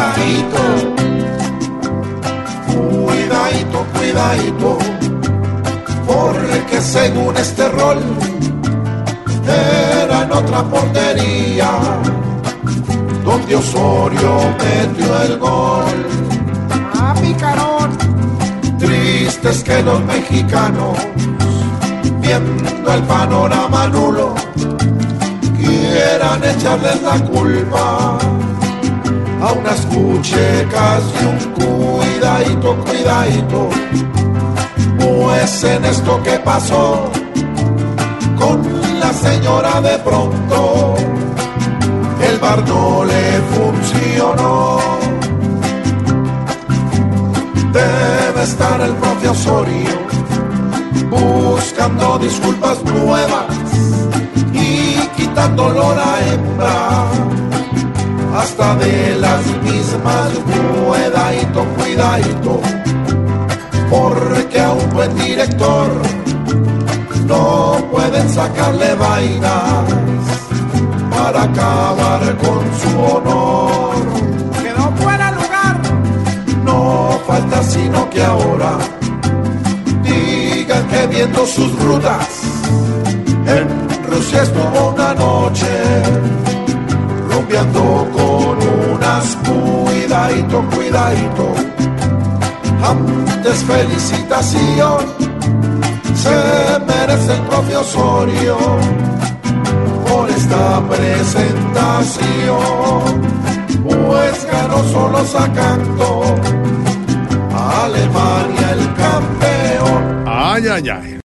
cuidadito, cuidadito, cuidadito, porque según este rol era en otra portería donde Osorio metió el gol. ¡Ah, picarón! Triste es que los mexicanos, viendo el panorama nulo, quieran echarles la culpa a unas cuchecas y un cuidadito, cuidadito. Pues en esto que pasó con la señora de pronto, el bar no le funcionó. Debe estar el propio Osorio buscando disculpas nuevas y quitándolo la hembra hasta de las mismas cuidadito, cuidadito porque a un buen director no pueden sacarle vainas para acabar con su honor. ¡Quedó fuera lugar! No falta sino que ahora digan que viendo sus rutas en Rusia estuvo una noche rumbeando cuidadito, cuidadito. Antes felicitación se merece el propio Osorio por esta presentación, pues ganó solo sacando Alemania el campeón. Ay, ay, ay.